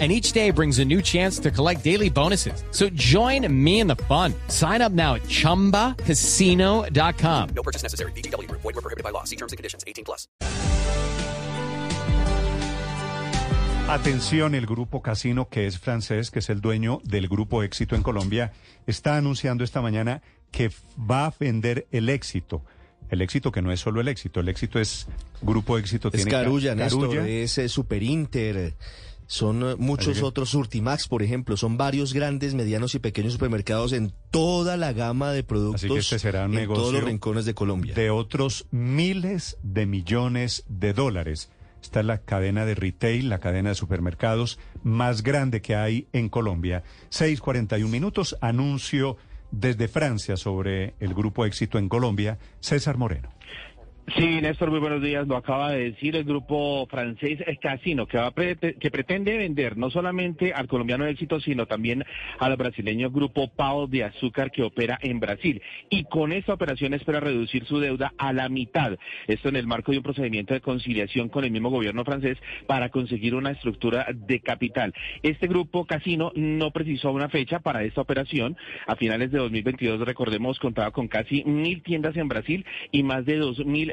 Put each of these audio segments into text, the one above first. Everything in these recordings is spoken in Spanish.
and each day brings a new chance to collect daily bonuses. So join me in the fun. Sign up now at ChumbaCasino.com. No purchase necessary. BGW. Void were prohibited by law. See terms and conditions. 18 plus. Atención, el grupo Casino, que es francés, que es el dueño del grupo Éxito en Colombia, está anunciando esta mañana que va a vender el éxito. El éxito que no es solo el éxito, el éxito es grupo éxito. Es tiene Carulla, Néstor, es eh, Super Inter, son eh, muchos otros, Surtimax, por ejemplo, son varios grandes, medianos y pequeños supermercados en toda la gama de productos Así que este será un en todos los negocio rincones de Colombia. de otros miles de millones de dólares. Esta es la cadena de retail, la cadena de supermercados más grande que hay en Colombia. 6:41 minutos, anuncio desde Francia sobre el grupo éxito en Colombia, César Moreno. Sí, Néstor, muy buenos días. Lo acaba de decir el grupo francés Casino, que, va a prete- que pretende vender no solamente al colombiano éxito, sino también al brasileño grupo Pau de Azúcar que opera en Brasil. Y con esta operación espera reducir su deuda a la mitad. Esto en el marco de un procedimiento de conciliación con el mismo gobierno francés para conseguir una estructura de capital. Este grupo Casino no precisó una fecha para esta operación. A finales de 2022, recordemos, contaba con casi mil tiendas en Brasil y más de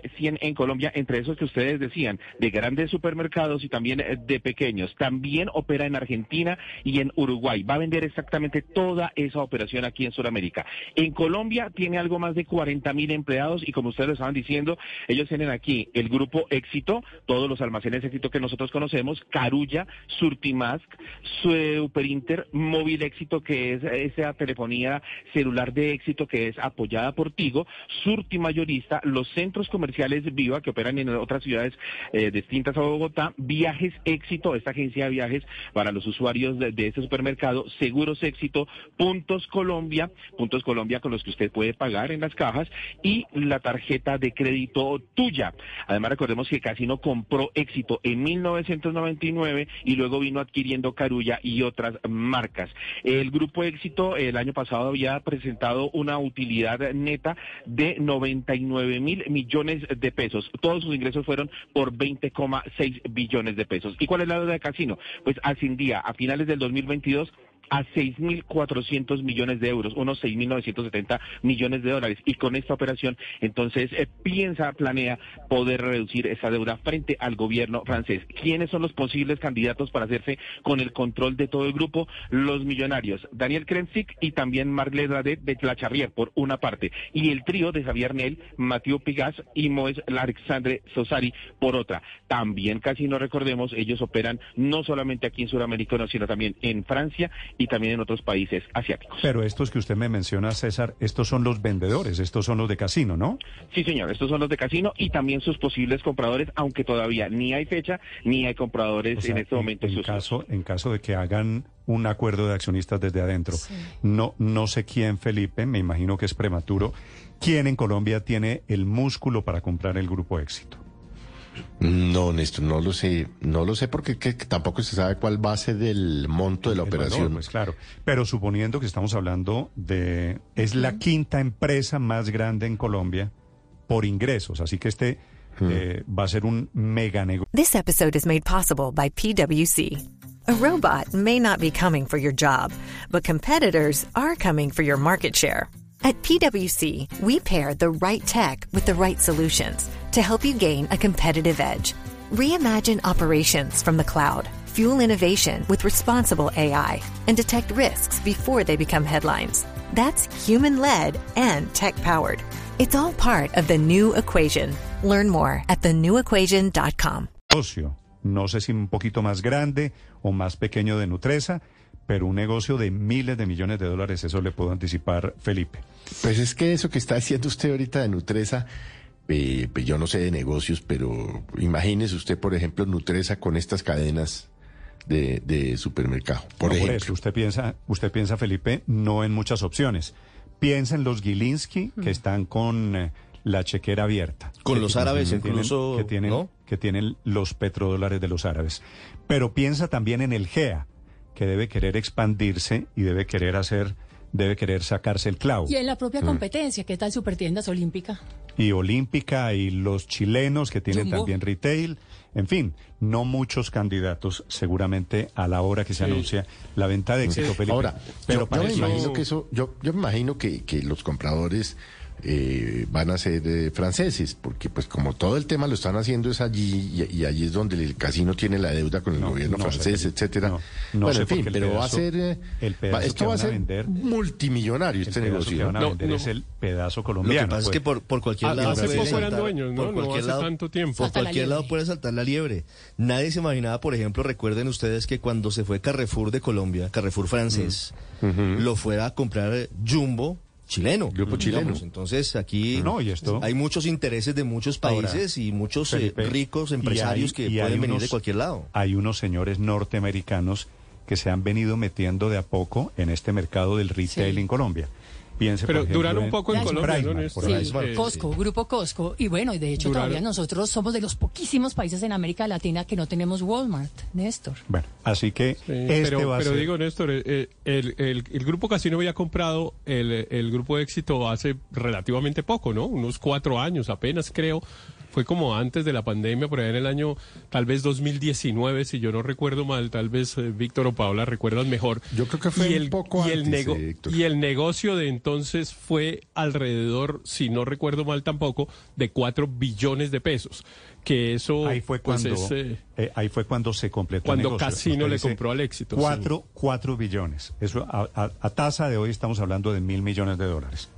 2.100 en Colombia, entre esos que ustedes decían, de grandes supermercados y también eh, de pequeños. También opera en Argentina y en Uruguay. Va a vender exactamente toda esa operación aquí en Sudamérica. En Colombia tiene algo más de 40 mil empleados y como ustedes lo estaban diciendo, ellos tienen aquí el grupo Éxito, todos los almacenes Éxito que nosotros conocemos, Carulla, Surtimask, Superinter, Móvil Éxito, que es esa telefonía celular de éxito que es apoyada por Tigo, Surtimayorista, los centros comerciales Viva, que operan en otras ciudades eh, distintas a Bogotá, Viajes Éxito, esta agencia de viajes para los usuarios de, de este supermercado, Seguros Éxito, Puntos Colombia, Puntos Colombia con los que usted puede pagar en las cajas, y la tarjeta de crédito tuya. Además, recordemos que Casino compró Éxito en 1999 y luego vino adquiriendo Carulla y otras marcas. El grupo Éxito el año pasado había presentado una utilidad neta de 99 mil millones de pesos. Todos sus ingresos fueron por 20,6 billones de pesos. ¿Y cuál es la deuda de Casino? Pues ascendía a finales del 2022 a 6.400 millones de euros, unos 6.970 millones de dólares. Y con esta operación, entonces, eh, piensa, planea poder reducir esa deuda frente al gobierno francés. ¿Quiénes son los posibles candidatos para hacerse con el control de todo el grupo? Los millonarios, Daniel Kremsik y también Marc Ledradet de La Charrière, por una parte. Y el trío de Javier Nel, Mathieu Pigas y Moes Alexandre Sosari, por otra. También, casi no recordemos, ellos operan no solamente aquí en Sudamérica, sino también en Francia y también en otros países asiáticos. Pero estos que usted me menciona, César, estos son los vendedores, estos son los de casino, ¿no? Sí, señor, estos son los de casino y también sus posibles compradores, aunque todavía ni hay fecha ni hay compradores O sea, en este momento. en, caso, en caso de que hagan un acuerdo de accionistas desde adentro, no, no sé quién, Felipe, me imagino que es prematuro, quién en Colombia tiene el músculo para comprar el grupo éxito. No, Néstor, no lo sé. No lo sé porque que- que tampoco se sabe cuál va a ser el monto de la El valor, operación. pues claro, pero suponiendo que estamos hablando de, es la quinta empresa más grande en Colombia por ingresos, así que este eh, va a ser un mega negocio. This episode is made possible by PWC. A robot may not be coming for your job, but competitors are coming for your market share. At PWC, we pair the right tech with the right solutions to help you gain a competitive edge. Reimagine operations from the cloud, fuel innovation with responsible AI, and detect risks before they become headlines. That's human led and tech powered. It's all part of the new equation. Learn more at thenewequation.com. negocio. No sé si un poquito más grande o más pequeño de Nutresa, pero un negocio de miles de millones de dólares, eso le puedo anticipar, Felipe. Pues es que eso que está diciendo usted ahorita de Nutresa, eh, pues yo no sé de negocios, pero imagínese usted, por ejemplo, Nutresa con estas cadenas de, de supermercado. Por No, ejemplo. eso, usted piensa, usted piensa, Felipe, no en muchas opciones. Piensa en los Gilinski, que están con eh, la chequera abierta. Con los tienen- árabes tienen- incluso, que tienen, ¿no? que tienen los petrodólares de los árabes. Pero piensa también en el GEA, que debe querer expandirse y debe querer hacer, debe querer sacarse el clavo. Y en la propia competencia, ¿qué tal Supertiendas Olímpica? y Olímpica y los chilenos que tienen Jumbo. también retail. En fin, no muchos candidatos seguramente a la hora que se anuncia la venta de éxito, Felipe. Ahora, pero yo, para yo me eso- imagino que eso, yo, yo me imagino que, que los compradores eh, van a ser eh, franceses, porque pues como todo el tema lo están haciendo es allí y, y allí es donde el casino tiene la deuda con el No, gobierno no sé, francés, Felipe, etcétera. no, no bueno, sé en fin, pero va a ser eh, el va- pedazo esto va a ser vender- multimillonario este negocio. que van a No, vender no. es el pedazo Lo colombiano. que pasa es pues. que por, por cualquier Ah, lado hace puede poco eran saltar- dueños, ¿no? por No cualquier hace lado- tanto tiempo. Por cualquier liebre. lado puede saltar la liebre. Nadie se imaginaba, por ejemplo, recuerden ustedes que cuando se fue Carrefour de Colombia, Carrefour francés, lo fuera a comprar Jumbo chileno. Grupo chileno. digamos. Entonces aquí No, y esto- hay muchos intereses de muchos Ahora, países y muchos eh, ricos empresarios hay- que pueden venir unos- de cualquier lado. Hay unos señores norteamericanos que se han venido metiendo de a poco en este mercado del retail Sí. en Colombia. Piense, Pero por ejemplo, duraron un en- poco en en Colombia, ¿no, Primark, Néstor? por Sí, ahí. Eh, Grupo Costco. Y bueno, y de hecho Duraron- todavía nosotros somos de los poquísimos países en América Latina que no tenemos Walmart, Néstor. Bueno, así que Sí, este pero, va a pero ser... digo, Néstor, eh, eh, el, el- el grupo Casino había comprado el, el grupo de éxito hace relativamente poco, ¿no? Unos cuatro años apenas, creo. Fue como antes de la pandemia, por ahí en el año tal vez 2019, si yo no recuerdo mal, tal vez eh, Víctor o Paula recuerdan mejor. Yo creo que fue y un poco y el antes, nego- eh, Héctor. Y el negocio de entonces fue alrededor, si no recuerdo mal tampoco, de cuatro billones de pesos. Que eso Ahí fue pues, cuando, es, eh, eh, ahí fue cuando se completó cuando el negocio. Casino le compró al éxito, Cuatro, cuatro billones. Eso a, a- a tasa de hoy estamos hablando de mil millones de dólares.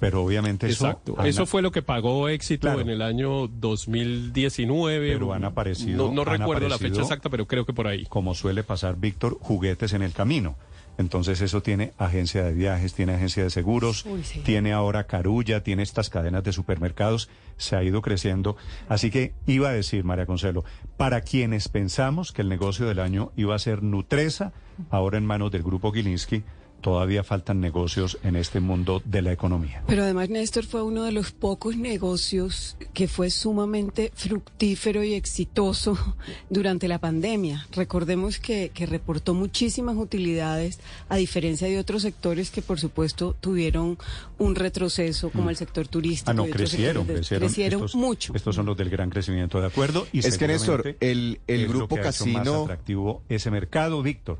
Pero obviamente eso... Exacto. han- Eso fue lo que pagó éxito Claro. en el año 2019. Pero han aparecido- No, no han recuerdo la fecha exacta, pero creo que por ahí. como suele pasar, Víctor, juguetes en el camino. Entonces eso tiene agencia de viajes, tiene agencia de seguros, Uy, sí. tiene ahora Carulla, tiene estas cadenas de supermercados, se ha ido creciendo. Así que iba a decir, María Consuelo, para quienes pensamos que el negocio del año iba a ser Nutresa, ahora en manos del grupo Gilinski, todavía faltan negocios en este mundo de la economía. Pero además Néstor fue uno de los pocos negocios que fue sumamente fructífero y exitoso durante la pandemia. Recordemos que, que reportó muchísimas utilidades, a diferencia de otros sectores que por supuesto tuvieron un retroceso, como el sector turístico. Ah, no, crecieron, de- crecieron. crecieron estos, mucho. Estos son los del gran crecimiento, ¿de acuerdo? Y Es que, Néstor, el- el es lo grupo que ha hecho más Casino- atractivo ese mercado, Víctor.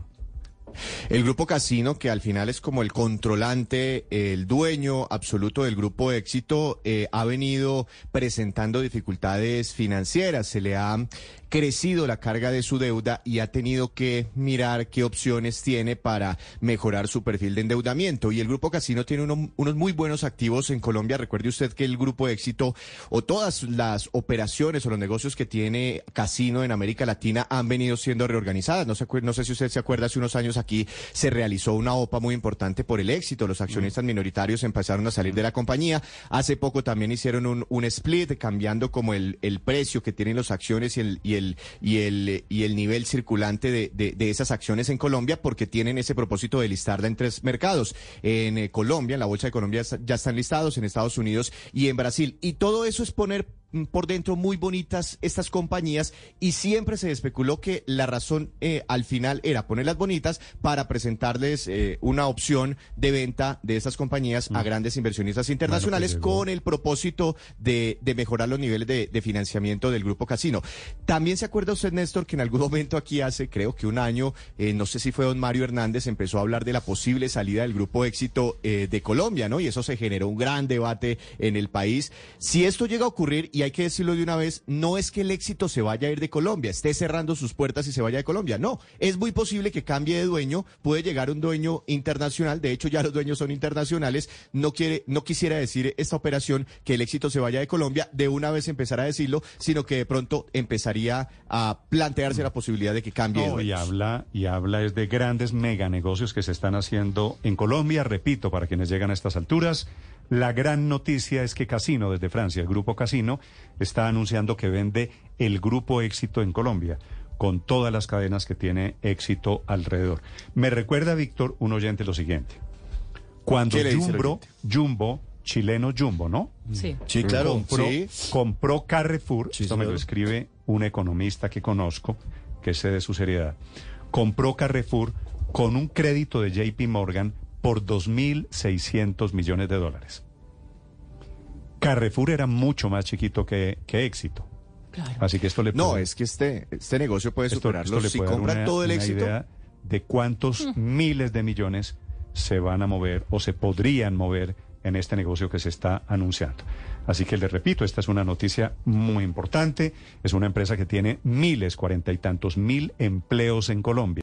El grupo Casino, que al final es como el controlante, el dueño absoluto del grupo Éxito, eh, ha venido presentando dificultades financieras. Se le ha crecido la carga de su deuda y ha tenido que mirar qué opciones tiene para mejorar su perfil de endeudamiento. Y el grupo Casino tiene uno- unos muy buenos activos en Colombia. Recuerde usted que el grupo Éxito o todas las operaciones o los negocios que tiene Casino en América Latina han venido siendo reorganizadas. No, no sé si usted se acuerda, hace unos años aquí se realizó una OPA muy importante por el éxito. Los accionistas minoritarios empezaron a salir de la compañía. Hace poco también hicieron un, un split cambiando como el, el precio que tienen las acciones y el, y el, y el, y el nivel circulante de, de- de esas acciones en Colombia porque tienen ese propósito de listarla en tres mercados. En eh, Colombia, en la Bolsa de Colombia ya- están listados, en Estados Unidos y en Brasil. Y todo eso es poner mm, por dentro muy bonitas estas compañías y siempre se especuló que la razón eh, al final era ponerlas bonitas para presentarles eh, una opción de venta de estas compañías a grandes inversionistas internacionales llegó. con el propósito de, de mejorar los niveles de, de financiamiento del grupo Casino. También se acuerda usted, Néstor, que en algún momento aquí hace, creo que un año, eh, no sé si fue don Mario Hernández, empezó a hablar de la posible salida del grupo Éxito de Colombia, ¿no? Y eso se generó un gran debate en el país. Si esto llega a ocurrir, y hay que decirlo de una vez, no es que el éxito se vaya a ir de Colombia, esté cerrando sus puertas y se vaya de Colombia. No, es muy posible que cambie de dueño, puede llegar un dueño internacional, de hecho ya los dueños son internacionales, no quiere, no quisiera decir esta operación que el éxito se vaya de Colombia, de una vez empezar a decirlo, sino que de pronto empezaría a plantearse la posibilidad de que cambie de No, y dueños. habla, y habla es de grandes mega negocios que se están haciendo en Colombia. Repito, para quienes llegan a estas alturas, la gran noticia es que Casino, desde Francia, el grupo Casino, está anunciando que vende el grupo éxito en Colombia, con todas las cadenas que tiene éxito alrededor. Me recuerda, Víctor, un oyente lo siguiente. Cuando ¿Qué le dice el Jumbo? Jumbo chileno Jumbo, ¿no? Sí. Sí, claro, compró, sí. compró Carrefour, Sí, esto me lo escribe un economista que conozco, que sé de su seriedad, compró Carrefour con un crédito de JP Morgan por 2.600 millones de dólares. Carrefour era mucho más chiquito que, que éxito. Claro. Así que esto le No, puede- es que este, este negocio puede esto- superarlo. esto Si compran una- todo el una éxito, idea de cuántos miles de millones se van a mover o se podrían mover en este negocio que se está anunciando. Así que les repito, esta es una noticia muy importante. Es una empresa que tiene miles, cuarenta y tantos mil empleos en Colombia.